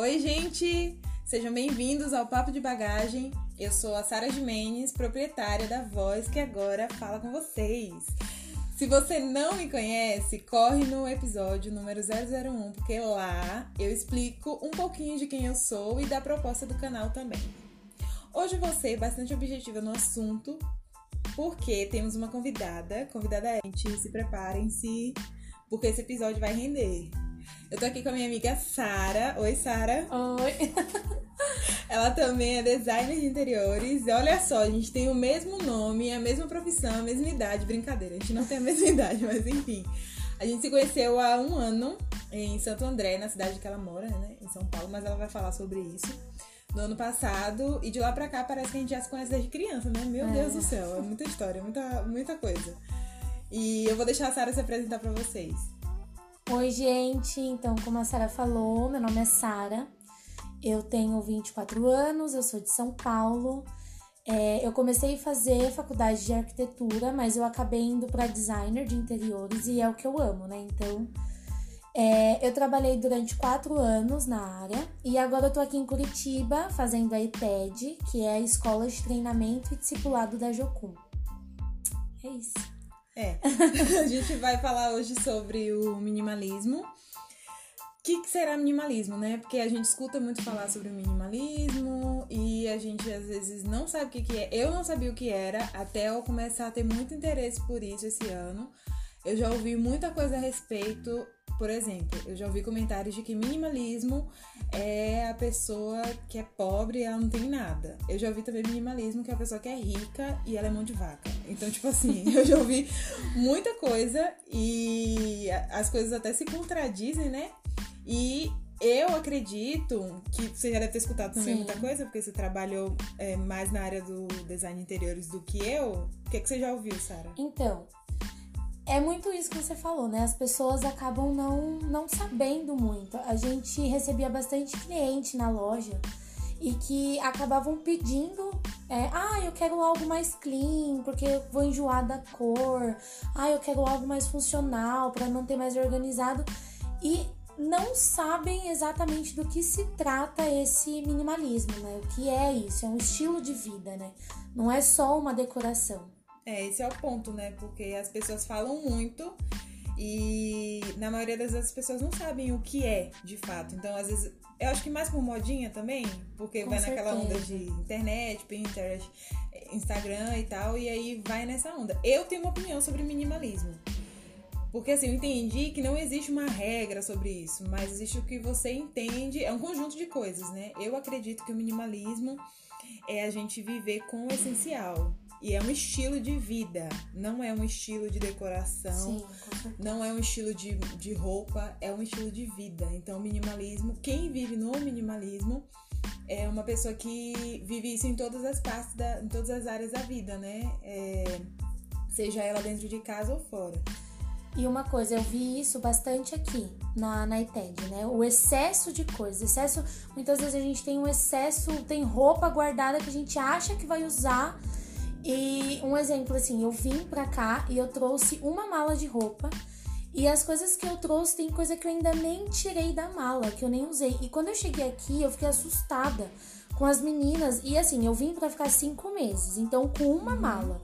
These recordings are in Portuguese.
Oi, gente! Sejam bem-vindos ao Papo de Bagagem. Eu sou a Sara Jimenez, proprietária da Voz que agora fala com vocês. Se você não me conhece, corre no episódio número 001, porque lá eu explico um pouquinho de quem eu sou e da proposta do canal também. Hoje vou ser bastante objetiva no assunto, porque temos uma convidada. Convidada é, gente, se preparem-se, porque esse episódio vai render. Eu tô aqui com a minha amiga Sara. Oi, Sara. Oi. Ela também é designer de interiores. E olha só, a gente tem o mesmo nome, a mesma profissão, a mesma idade. Brincadeira, a gente não tem a mesma idade, mas enfim. A gente se conheceu há um ano em Santo André, na cidade que ela mora, né? Em São Paulo, mas ela vai falar sobre isso. No ano passado, e de lá pra cá parece que a gente já se conhece desde criança, né? Meu É. Deus do céu, é muita história, muita, muita coisa. E eu vou deixar a Sara se apresentar pra vocês. Oi, gente. Então, como a Sara falou, meu nome é Sara. Eu tenho 24 anos, eu sou de São Paulo. É, eu comecei a fazer faculdade de arquitetura, mas eu acabei indo para designer de interiores e é o que eu amo, né? Então, é, eu trabalhei durante quatro anos na área e agora eu tô aqui em Curitiba fazendo a ETED, que é a Escola de Treinamento e Discipulado da Jocum. É isso. É. a gente vai falar hoje sobre o minimalismo. O que, que será minimalismo, né? Porque a gente escuta muito falar sobre o minimalismo e a gente às vezes não sabe o que, que é. Eu não sabia o que era até eu começar a ter muito interesse por isso esse ano. Eu já ouvi muita coisa a respeito. Por exemplo, eu já ouvi comentários de que minimalismo é a pessoa que é pobre e ela não tem nada. Eu já ouvi também minimalismo que é a pessoa que é rica e ela é mão de vaca. Então, tipo assim, eu já ouvi muita coisa e as coisas até se contradizem, né? E eu acredito que você já deve ter escutado também Sim. muita coisa, porque você trabalhou é, mais na área do design de interiores do que eu. O que, que você já ouviu, Sara? Então, é muito isso que você falou, né? As pessoas acabam não, não sabendo muito. A gente recebia bastante cliente na loja e que acabavam pedindo: é, ah, eu quero algo mais clean, porque eu vou enjoar da cor. Ah, eu quero algo mais funcional para manter mais organizado. E não sabem exatamente do que se trata esse minimalismo, né? O que é isso? É um estilo de vida, né? Não é só uma decoração. É, esse é o ponto, né? Porque as pessoas falam muito e na maioria das vezes as pessoas não sabem o que é, de fato. Então, às vezes, eu acho que mais por modinha também, porque Com vai naquela onda certeza. de internet, Pinterest, Instagram e tal, e aí vai nessa onda. Eu tenho uma opinião sobre minimalismo. Porque assim, eu entendi que não existe uma regra sobre isso, mas existe o que você entende, é um conjunto de coisas, né? Eu acredito que o minimalismo é a gente viver com o essencial. E é um estilo de vida, não é um estilo de decoração, Sim, não é um estilo de, de roupa, é um estilo de vida. Então, o minimalismo, quem vive no minimalismo é uma pessoa que vive isso em todas as partes, da, em todas as áreas da vida, né? É, seja ela dentro de casa ou fora. E uma coisa, eu vi isso bastante aqui na, na ITED, né? O excesso de coisas. Excesso, muitas vezes a gente tem um excesso, tem roupa guardada que a gente acha que vai usar. E um exemplo assim, eu vim pra cá e eu trouxe uma mala de roupa. E as coisas que eu trouxe, tem coisa que eu ainda nem tirei da mala, que eu nem usei. E quando eu cheguei aqui, eu fiquei assustada com as meninas. E assim, eu vim pra ficar cinco meses, então com uma mala.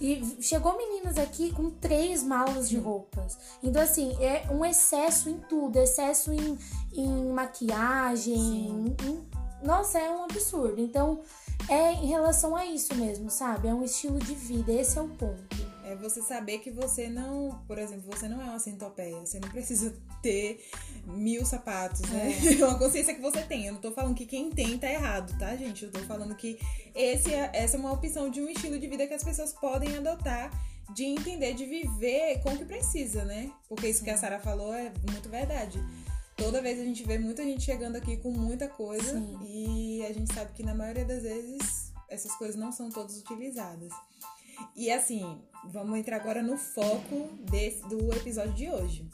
E chegou meninas aqui com três malas de roupas. Então, assim, é um excesso em tudo. Excesso em, em maquiagem. Sim. em- nossa, é um absurdo. Então, é em relação a isso mesmo, sabe? É um estilo de vida. Esse é o ponto. É você saber que você não, por exemplo, você não é uma centopeia, você não precisa ter mil sapatos, né? É uma consciência que você tem. Eu não tô falando que quem tem tá errado, tá, gente? Eu tô falando que esse é, essa é uma opção de um estilo de vida que as pessoas podem adotar, de entender, de viver com o que precisa, né? Porque isso que a Sara falou é muito verdade. Toda vez a gente vê muita gente chegando aqui com muita coisa Sim. e a gente sabe que na maioria das vezes essas coisas não são todas utilizadas. E assim, vamos entrar agora no foco desse, do episódio de hoje.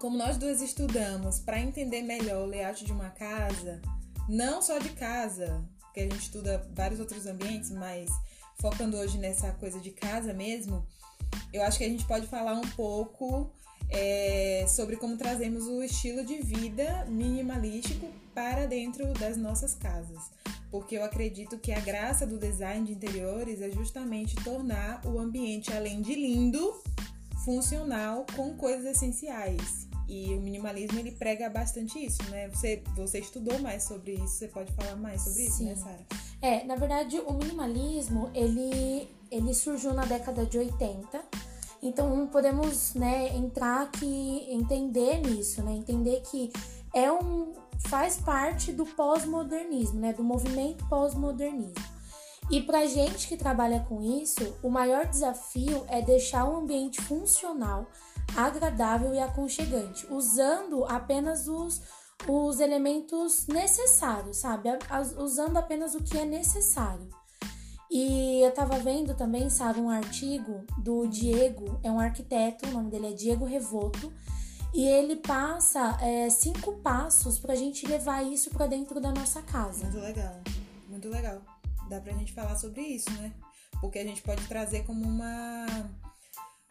Como nós duas estudamos para entender melhor o layout de uma casa, não só de casa, porque a gente estuda vários outros ambientes, mas focando hoje nessa coisa de casa mesmo, eu acho que a gente pode falar um pouco é sobre como trazemos o estilo de vida minimalístico para dentro das nossas casas. Porque eu acredito que a graça do design de interiores é justamente tornar o ambiente, além de lindo, funcional com coisas essenciais. E o minimalismo ele prega bastante isso, né? Você, você estudou mais sobre isso, você pode falar mais sobre Sim. isso, né, Sara? É, na verdade, o minimalismo ele, ele surgiu na década de 80 então podemos né, entrar aqui, entender nisso, né? Entender que é um faz parte do pós-modernismo, né? Do movimento pós-modernismo. E para gente que trabalha com isso, o maior desafio é deixar o ambiente funcional, agradável e aconchegante, usando apenas os, os elementos necessários, sabe? Usando apenas o que é necessário. E eu tava vendo também, sabe, um artigo do Diego, é um arquiteto, o nome dele é Diego Revoto, e ele passa é, cinco passos pra gente levar isso pra dentro da nossa casa. Muito legal, muito legal. Dá pra gente falar sobre isso, né? Porque a gente pode trazer como uma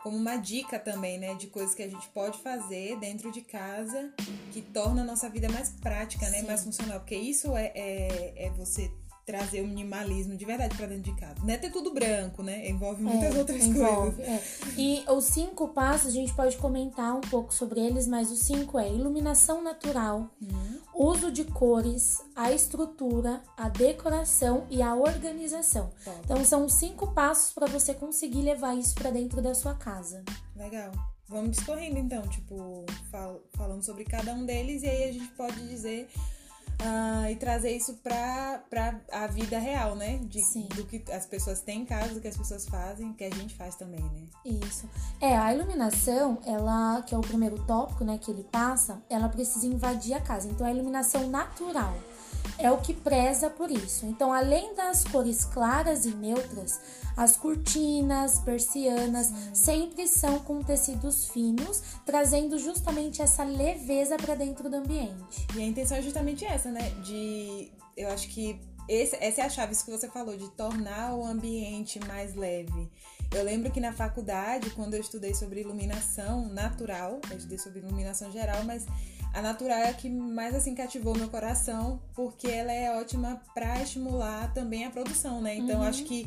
como uma dica também, né, de coisas que a gente pode fazer dentro de casa que torna a nossa vida mais prática, né, mais funcional, porque isso é, é, é você trazer o minimalismo de verdade para dentro de casa. Não é ter tudo branco, né? Envolve muitas é, outras envolve, coisas. É. E os cinco passos, a gente pode comentar um pouco sobre eles, mas os cinco é iluminação natural, uhum. uso de cores, a estrutura, a decoração e a organização. Top. Então são cinco passos para você conseguir levar isso para dentro da sua casa. Legal. Vamos discorrendo então, tipo, fal falando sobre cada um deles e aí a gente pode dizer Uh, e trazer isso para a vida real, né? De, Sim. Do que as pessoas têm em casa, do que as pessoas fazem, que a gente faz também, né? Isso. É, a iluminação, ela, que é o primeiro tópico, né, que ele passa, ela precisa invadir a casa. Então, a iluminação natural é o que preza por isso. Então, além das cores claras e neutras, as cortinas, persianas sempre são com tecidos finos, trazendo justamente essa leveza para dentro do ambiente. E a intenção é justamente essa, né? De eu acho que esse, essa é a chave, isso que você falou, de tornar o ambiente mais leve. Eu lembro que na faculdade, quando eu estudei sobre iluminação natural, eu estudei sobre iluminação geral, mas a natural é a que mais assim cativou meu coração, porque ela é ótima para estimular também a produção, né? Então uhum. acho que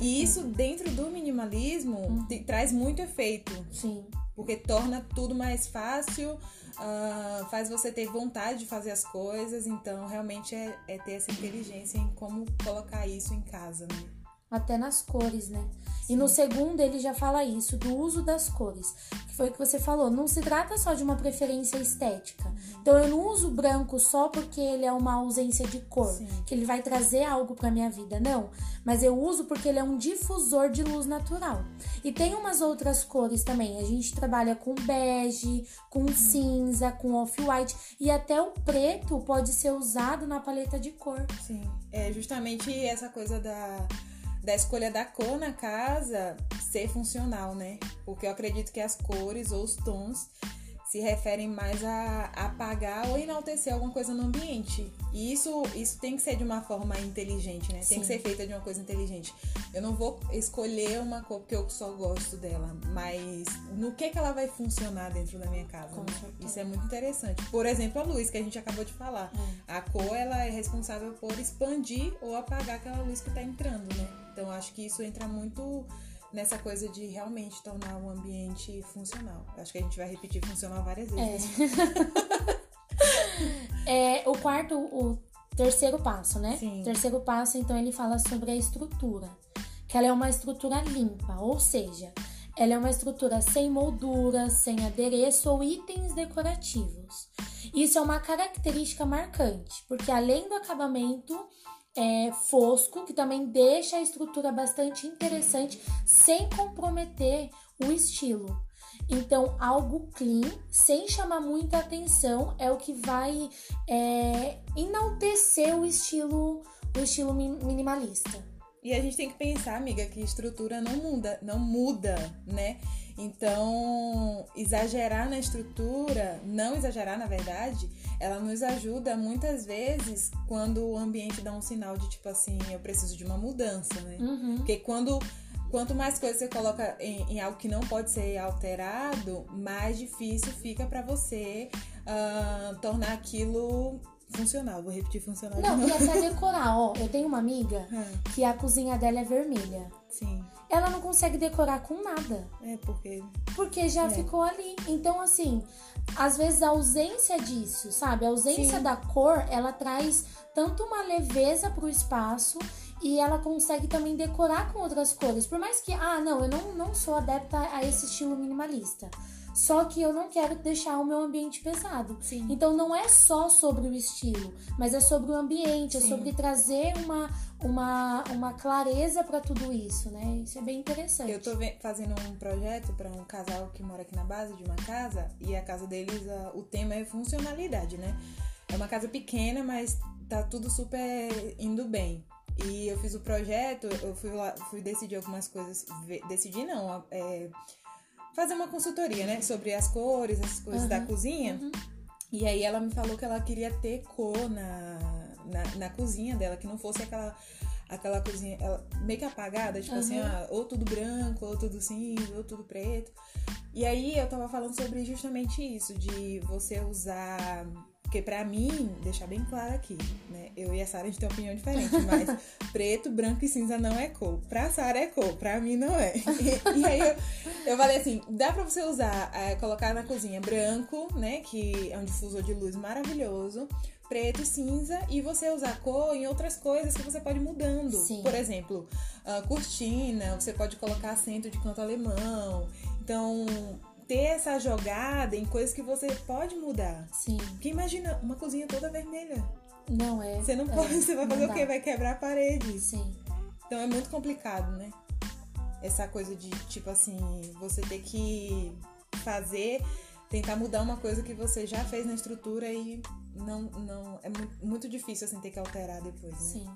isso dentro do minimalismo uhum. traz muito efeito. Sim. Porque torna tudo mais fácil, uh, faz você ter vontade de fazer as coisas, então realmente é, é ter essa inteligência em como colocar isso em casa, né? Até nas cores, né? E no segundo ele já fala isso, do uso das cores. Que foi o que você falou. Não se trata só de uma preferência estética. Então eu não uso branco só porque ele é uma ausência de cor, Sim. que ele vai trazer algo para minha vida, não. Mas eu uso porque ele é um difusor de luz natural. E tem umas outras cores também. A gente trabalha com bege, com uhum. cinza, com off-white e até o preto pode ser usado na paleta de cor. Sim. É justamente essa coisa da da escolha da cor na casa ser funcional, né? Porque eu acredito que as cores ou os tons se referem mais a apagar ou enaltecer alguma coisa no ambiente. E isso, isso tem que ser de uma forma inteligente, né? Tem Sim. que ser feita de uma coisa inteligente. Eu não vou escolher uma cor porque eu só gosto dela, mas no que, que ela vai funcionar dentro da minha casa. Né? Isso é muito interessante. Por exemplo, a luz que a gente acabou de falar. É. A cor ela é responsável por expandir ou apagar aquela luz que está entrando, né? Então acho que isso entra muito nessa coisa de realmente tornar o ambiente funcional. Acho que a gente vai repetir funcional várias vezes. É. é o quarto, o terceiro passo, né? Sim. O terceiro passo, então, ele fala sobre a estrutura. Que ela é uma estrutura limpa, ou seja, ela é uma estrutura sem moldura, sem adereço ou itens decorativos. Isso é uma característica marcante, porque além do acabamento, é, fosco, que também deixa a estrutura bastante interessante sem comprometer o estilo. Então, algo clean, sem chamar muita atenção, é o que vai é, enaltecer o estilo, o estilo minimalista. E a gente tem que pensar, amiga, que estrutura não muda, não muda, né? Então, exagerar na estrutura, não exagerar na verdade, ela nos ajuda muitas vezes quando o ambiente dá um sinal de tipo assim, eu preciso de uma mudança, né? Uhum. Porque quando quanto mais coisas você coloca em, em algo que não pode ser alterado, mais difícil fica para você uh, tornar aquilo funcional. Vou repetir funcional Não, de e novo. até decorar, ó. Eu tenho uma amiga Hum, que a cozinha dela é vermelha. Sim, Ela não consegue decorar com nada. é porque. Porque já É. ficou ali. Então, assim, às vezes a ausência disso, sabe? A ausência Sim. da cor, ela traz tanto uma leveza pro espaço e ela consegue também decorar com outras cores. Por mais que, ah, não, eu não, não sou adepta a esse estilo minimalista. Só que eu não quero deixar o meu ambiente pesado. Sim. Então não é só sobre o estilo, mas é sobre o ambiente, é Sim. sobre trazer uma, uma, uma clareza para tudo isso, né? Isso é bem interessante. Eu tô fazendo um projeto para um casal que mora aqui na base de uma casa e a casa deles, ah, o tema é funcionalidade, né? É uma casa pequena, mas tá tudo super indo bem. E eu fiz o projeto, eu fui lá, fui decidir algumas coisas, decidir não, é, fazer uma consultoria, né, sobre as cores, as coisas da Uhum, cozinha. uhum. E aí ela me falou que ela queria ter cor na, na, na cozinha dela, que não fosse aquela aquela cozinha ela, meio que apagada, tipo assim, Uhum. ah, ou tudo branco, ou tudo cinza, ou tudo preto. E aí eu tava falando sobre justamente isso, de você usar. Porque pra mim, deixar bem claro aqui, né? Eu e a Sara a gente tem opinião diferente, mas preto, branco e cinza não é cor. Pra Sara é cor, pra mim não é. E, e aí eu, eu falei assim: dá pra você usar, é, colocar na cozinha branco, né? Que é um difusor de luz maravilhoso, preto e cinza, e você usar cor em outras coisas que você pode ir mudando. Sim. Por exemplo, ah, cortina, você pode colocar assento de canto alemão. Então, ter essa jogada em coisas que você pode mudar. Sim. Porque imagina uma cozinha toda vermelha. Não é. Você não é, pode, você vai fazer dá. o quê? Vai quebrar a parede. Sim. Então é muito complicado, né? Essa coisa de, tipo assim, você ter que fazer, tentar mudar uma coisa que você já fez na estrutura e não, não é mu- muito difícil assim ter que alterar depois, né? Sim.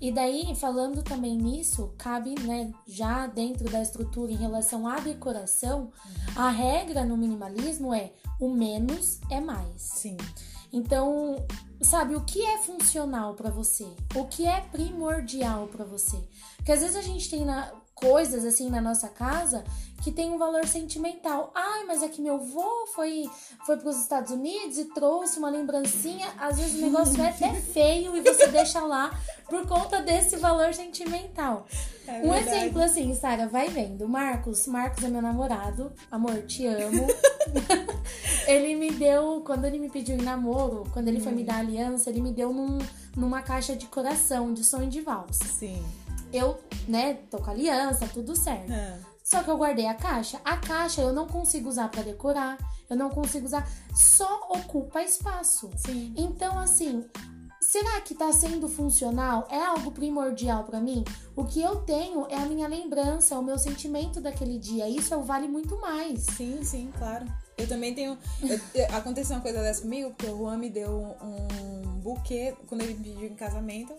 E daí, falando também nisso, cabe, né, já dentro da estrutura em relação à decoração, a regra no minimalismo é o menos é mais. Sim. Então, sabe, o que é funcional pra você? O que é primordial pra você? Porque às vezes a gente tem na- coisas assim na nossa casa que tem um valor sentimental. Ai, mas é que meu avô foi foi para os Estados Unidos e trouxe uma lembrancinha. Às vezes o negócio é até feio e você deixa lá por conta desse valor sentimental. É um verdade. exemplo assim, Sara, vai vendo. Marcos, Marcos é meu namorado. Amor, te amo. ele me deu, quando ele me pediu em namoro, quando ele foi me dar aliança, ele me deu num, numa caixa de coração, de sonho de valsa. Sim. Eu, né, tô com a aliança, tudo certo. Ah, Só que eu guardei a caixa. A caixa eu não consigo usar pra decorar, eu não consigo usar, só ocupa espaço. sim. Então, assim, será que tá sendo funcional? É algo primordial pra mim? O que eu tenho é a minha lembrança, o meu sentimento daquele dia. Isso vale muito mais. Sim, sim, claro. Eu também tenho. eu- aconteceu uma coisa dessa comigo, porque o Juan me deu um buquê, quando ele me pediu em casamento,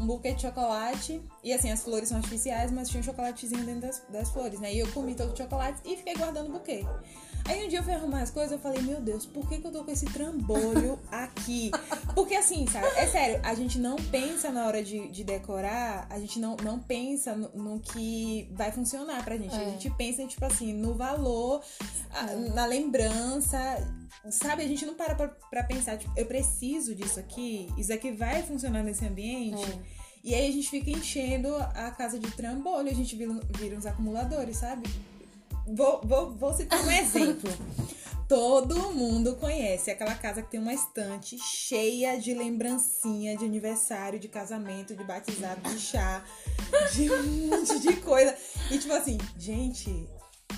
um buquê de chocolate. E assim, as flores são artificiais, mas tinha um chocolatezinho dentro das, das flores, né? E eu comi todo o chocolate e fiquei guardando o buquê. Aí um dia eu fui arrumar as coisas, eu falei, meu Deus, por que, que eu tô com esse trambolho aqui? Porque assim, sabe, é sério, a gente não pensa na hora de, de decorar, a gente não, não pensa no, no que vai funcionar pra gente. A É. gente pensa, tipo assim, no valor, a- na lembrança. Sabe, a gente não para pra, pra pensar, tipo, eu preciso disso aqui, isso aqui vai funcionar nesse ambiente. É. E aí a gente fica enchendo a casa de trambolho, a gente vira, vira uns acumuladores, sabe? Vou, vou, vou citar um exemplo. Todo mundo conhece aquela casa que tem uma estante cheia de lembrancinha de aniversário, de casamento, de batizado, de chá, de um monte de coisa. E tipo assim, gente,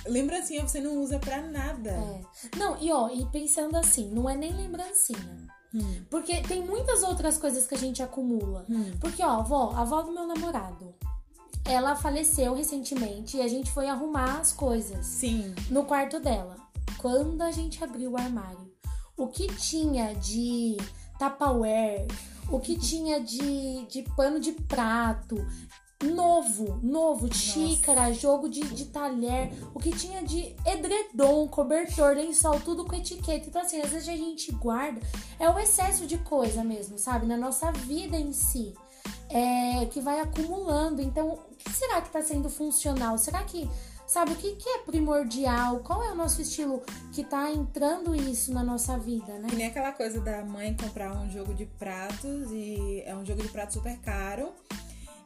lembrancinha você não usa pra nada. É. Não, e ó, e pensando assim, não é nem lembrancinha. Hum, Porque tem muitas outras coisas que a gente acumula. hum. Porque, ó, avó, a avó do meu namorado, ela faleceu recentemente e a gente foi arrumar as coisas Sim, no quarto dela. Quando a gente abriu o armário, o que tinha de Tupperware, o que tinha de, de pano de prato, novo, novo, xícara, jogo de, de talher, o que tinha de edredom, cobertor, lençol, tudo com etiqueta. Então, assim, às vezes a gente guarda, é o excesso de coisa mesmo, sabe? Na nossa vida em si. É, que vai acumulando. Então, o que será que está sendo funcional? Será que Sabe o que, que é primordial? Qual é o nosso estilo que tá entrando isso na nossa vida, né? Que nem aquela coisa da mãe comprar um jogo de pratos e é um jogo de pratos super caro.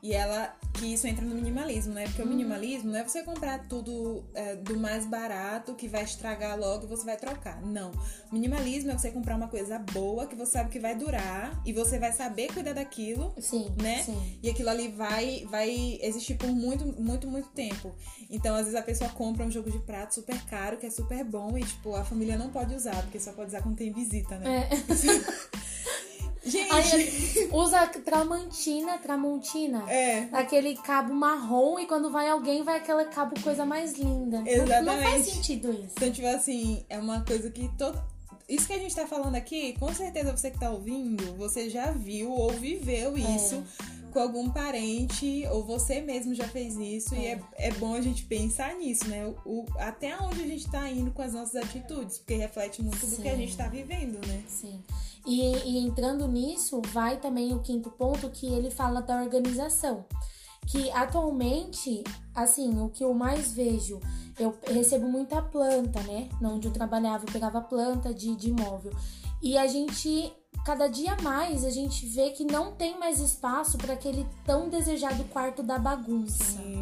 E ela que isso entra no minimalismo, né? Porque o minimalismo não é você comprar tudo é, do mais barato que vai estragar logo e você vai trocar. Não. Minimalismo é você comprar uma coisa boa que você sabe que vai durar e você vai saber cuidar daquilo, sim, né? Sim. E aquilo ali vai vai existir por muito, muito, muito tempo. Então, às vezes a pessoa compra um jogo de prato super caro, que é super bom e tipo, a família não pode usar, porque só pode usar quando tem visita, né? É. Aí usa tramontina, tramontina. É. Aquele cabo marrom e quando vai alguém vai aquele cabo coisa mais linda. Exatamente. Não, não faz sentido isso. Então, tipo assim, é uma coisa que todo. Isso que a gente tá falando aqui, com certeza você que tá ouvindo, você já viu ou viveu isso com algum parente, ou você mesmo já fez isso, e é, é bom a gente pensar nisso, né? O, o- até onde a gente tá indo com as nossas atitudes, porque reflete muito do que a Sim. gente tá vivendo, né? Sim. E, e entrando nisso, vai também o quinto ponto que ele fala da organização. Que atualmente, assim, o que eu mais vejo, eu recebo muita planta, né? Onde eu trabalhava, eu pegava planta de, de imóvel. E a gente, cada dia mais, a gente vê que não tem mais espaço para aquele tão desejado quarto da bagunça. Sim,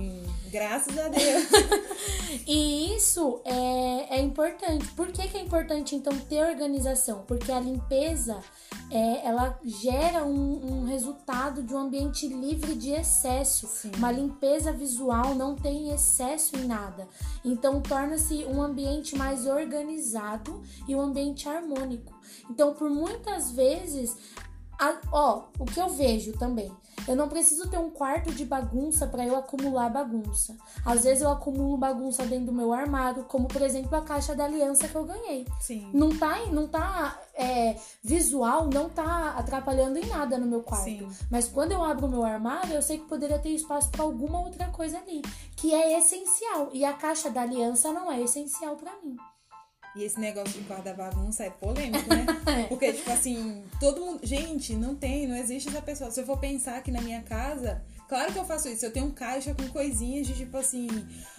graças a Deus. E isso é, é importante. Por que, que é importante, então, ter organização? Porque a limpeza, é, ela gera um, um resultado de um ambiente livre de excesso. Sim. Uma limpeza visual não tem excesso em nada. Então, torna-se um ambiente mais organizado e um ambiente harmônico. Então, por muitas vezes... a- ó, o que eu vejo também. Eu não preciso ter um quarto de bagunça para eu acumular bagunça. Às vezes eu acumulo bagunça dentro do meu armário, como por exemplo a caixa da aliança que eu ganhei. Sim. Não tá, não tá é, visual, não tá atrapalhando em nada no meu quarto. Sim. Mas quando eu abro o meu armário, eu sei que poderia ter espaço para alguma outra coisa ali, que é essencial. E a caixa da aliança não é essencial para mim. E esse negócio de quarto da bagunça é polêmico, né? Porque, tipo assim, todo mundo. Gente, não tem, não existe essa pessoa. Se eu for pensar aqui na minha casa, claro que eu faço isso. Eu tenho um caixa com coisinhas de tipo assim.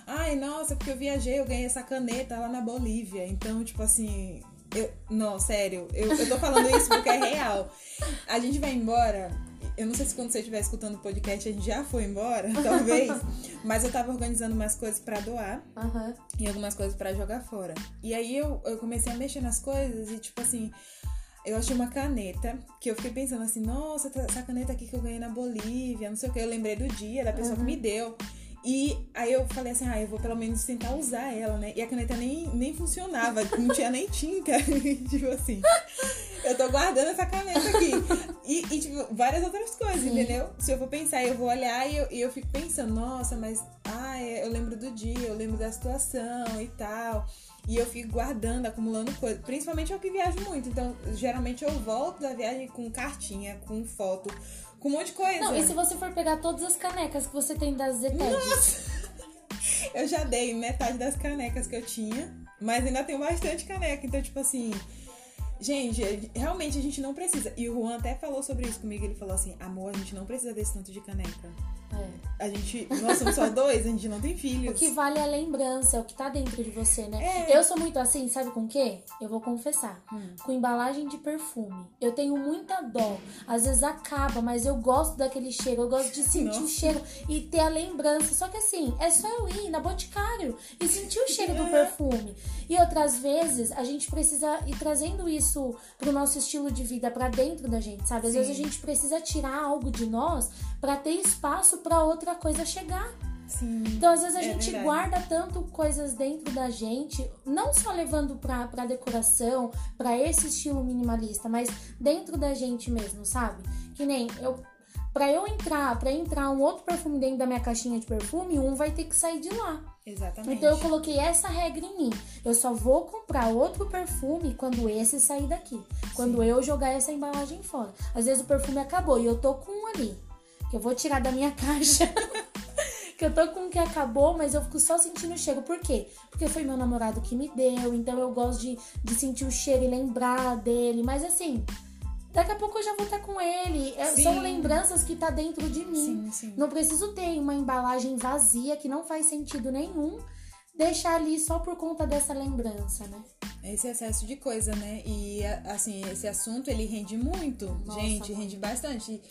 Ai, nossa, porque eu viajei, eu ganhei essa caneta lá na Bolívia. Então, tipo assim. Eu, não, sério, eu, eu tô falando isso porque é real. A gente vai embora. Eu não sei se quando você estiver escutando o podcast a gente já foi embora, talvez. mas eu tava organizando umas coisas pra doar Aham. e algumas coisas pra jogar fora. E aí eu, eu comecei a mexer nas coisas e, tipo assim, eu achei uma caneta que eu fiquei pensando assim, nossa, tá- essa caneta aqui que eu ganhei na Bolívia, não sei o que, eu lembrei do dia, da pessoa que me deu. E aí eu falei assim, ah, eu vou pelo menos tentar usar ela, né? E a caneta nem, nem funcionava, não tinha nem tinta. tipo assim, eu tô guardando essa caneta aqui. E, e, tipo, várias outras coisas, Sim. entendeu? Se eu for pensar, eu vou olhar e eu, e eu fico pensando, nossa, mas ah, eu lembro do dia, eu lembro da situação e tal. E eu fico guardando, acumulando coisas. Principalmente eu que viajo muito. Então, geralmente eu volto da viagem com cartinha, com foto, com um monte de coisa. Não, e se você for pegar todas as canecas que você tem das Zetedes? Eu já dei metade das canecas que eu tinha, mas ainda tenho bastante caneca. Então, tipo assim. Gente, realmente a gente não precisa. E o Juan até falou sobre isso comigo. Ele falou assim: amor, a gente não precisa desse tanto de caneca. É. A gente. Nós somos só dois, a gente não tem filhos. O que vale é a lembrança, é o que tá dentro de você, né? É. Eu sou muito assim, sabe com o quê? Eu vou confessar. Hum. Com embalagem de perfume. Eu tenho muita dó. Às vezes acaba, mas eu gosto daquele cheiro. Eu gosto de sentir o Nossa. cheiro e ter a lembrança. Só que assim, é só eu ir na Boticário e sentir o cheiro do perfume. E outras vezes, a gente precisa ir trazendo isso pro nosso estilo de vida pra dentro da gente, sabe? Às Sim. vezes a gente precisa tirar algo de nós pra ter espaço pra outra coisa chegar. Sim. Então, às vezes, a É gente verdade. guarda tanto coisas dentro da gente, não só levando pra, pra decoração, pra esse estilo minimalista, mas dentro da gente mesmo, sabe? Que nem eu. Pra eu entrar, pra entrar um outro perfume dentro da minha caixinha de perfume, um vai ter que sair de lá. Exatamente. Então eu coloquei essa regra em mim. Eu só vou comprar outro perfume quando esse sair daqui. Quando eu jogar essa embalagem fora. Às vezes o perfume acabou e eu tô com um ali. Que eu vou tirar da minha caixa. que eu tô com um que acabou, mas eu fico só sentindo o cheiro. Por quê? Porque foi meu namorado que me deu. Então eu gosto de, de sentir o cheiro e lembrar dele. Mas assim. daqui a pouco eu já vou estar com ele. É, são lembranças que tá dentro de mim. Sim, sim. Não preciso ter uma embalagem vazia que não faz sentido nenhum deixar ali só por conta dessa lembrança, né? Esse excesso de coisa, né? E assim, esse assunto ele rende muito, Nossa, gente, rende bastante.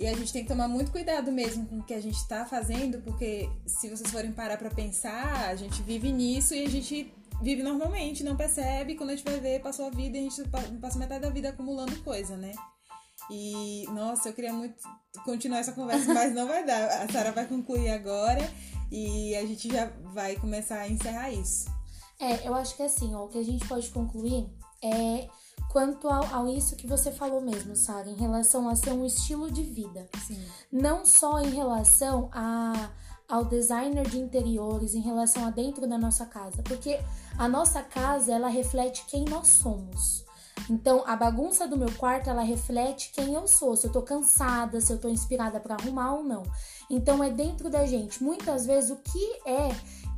E a gente tem que tomar muito cuidado mesmo com o que a gente está fazendo, porque se vocês forem parar para pensar, a gente vive nisso e a gente vive normalmente, não percebe, quando a gente vai ver, passou a vida e a gente passa metade da vida acumulando coisa, né? E, nossa, eu queria muito continuar essa conversa, mas não vai dar. A Sara vai concluir agora e a gente já vai começar a encerrar isso. É, eu acho que assim, ó, o que a gente pode concluir é quanto ao, ao isso que você falou mesmo, Sara, em relação a ser um estilo de vida. Sim. Não só em relação a ao designer de interiores em relação a dentro da nossa casa, porque a nossa casa ela reflete quem nós somos. Então, a bagunça do meu quarto, ela reflete quem eu sou, se eu tô cansada, se eu tô inspirada para arrumar ou não. Então, é dentro da gente. Muitas vezes, o que é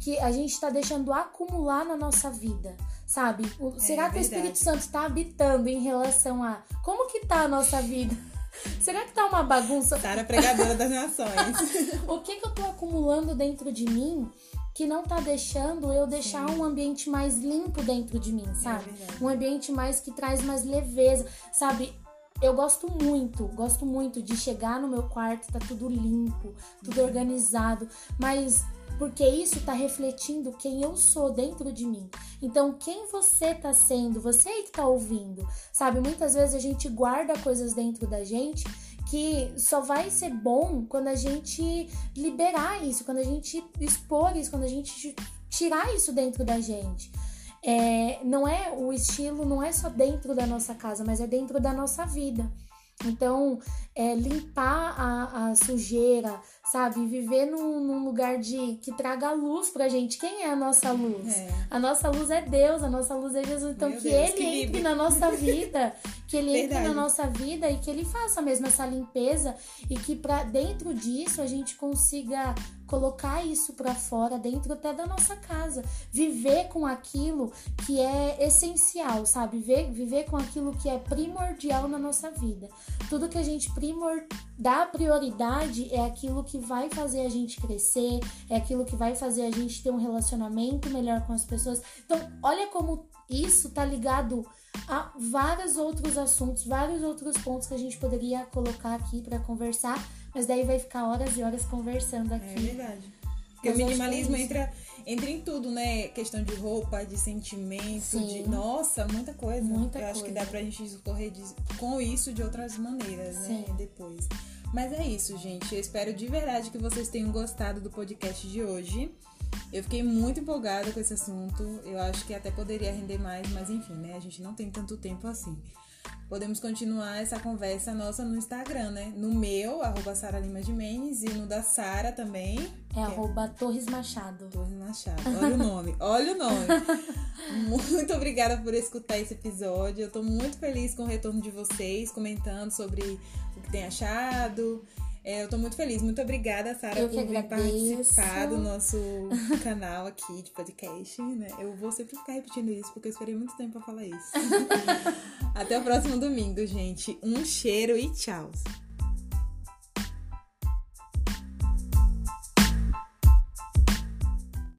que a gente está deixando acumular na nossa vida, sabe? O, é, será que verdade. o Espírito Santo está habitando em relação a como que tá a nossa vida? Será que tá uma bagunça? Sara, pregadora das nações. o que que eu tô acumulando dentro de mim que não tá deixando eu deixar Sim. um ambiente mais limpo dentro de mim, sabe? É um ambiente mais que traz mais leveza, sabe? Eu gosto muito, gosto muito de chegar no meu quarto, tá tudo limpo, tudo uhum. organizado, mas porque isso está refletindo quem eu sou dentro de mim. Então, quem você está sendo, você aí que está ouvindo, sabe? Muitas vezes a gente guarda coisas dentro da gente que só vai ser bom quando a gente liberar isso, quando a gente expor isso, quando a gente tirar isso dentro da gente. É, não é o estilo, não é só dentro da nossa casa, mas é dentro da nossa vida. Então, é, limpar a, a, sujeira, sabe? Viver num, num, lugar de que traga luz pra gente. Quem é a nossa luz? É. A nossa luz é Deus, a nossa luz é Jesus. Então, Meu que Deus, Ele que entre na nossa vida, que Ele Verdade. entre na nossa vida e que Ele faça mesmo essa limpeza e que pra dentro disso a gente consiga colocar isso para fora dentro até da nossa casa, viver com aquilo que é essencial, sabe? Viver, viver com aquilo que é primordial na nossa vida. Tudo que a gente primor dá prioridade é aquilo que vai fazer a gente crescer, é aquilo que vai fazer a gente ter um relacionamento melhor com as pessoas. Então, olha como isso tá ligado a vários outros assuntos, vários outros pontos que a gente poderia colocar aqui para conversar mas daí vai ficar horas e horas conversando aqui. É verdade. Porque o minimalismo é entra, entra em tudo, né? Questão de roupa, de sentimento, Sim. de. Nossa, muita coisa. Muita Eu coisa. acho que dá pra gente discorrer de, com isso de outras maneiras, né? Sim. Depois. Mas é isso, gente. Eu espero de verdade que vocês tenham gostado do podcast de hoje. Eu fiquei muito empolgada com esse assunto. Eu acho que até poderia render mais, mas enfim, né? A gente não tem tanto tempo assim podemos continuar essa conversa nossa no Instagram, né? No meu, arroba Sara Lima de Mendes, e no da Sara também. É, é arroba Torres Machado. Torres Machado. Olha o nome, olha o nome. muito obrigada por escutar esse episódio. Eu tô muito feliz com o retorno de vocês, comentando sobre o que tem achado. É, eu tô muito feliz. Muito obrigada, Sara, por vir participar do nosso canal aqui de podcast, né? Eu vou sempre ficar repetindo isso, porque eu esperei muito tempo pra falar isso. Até o próximo domingo, gente. Um cheiro e tchau.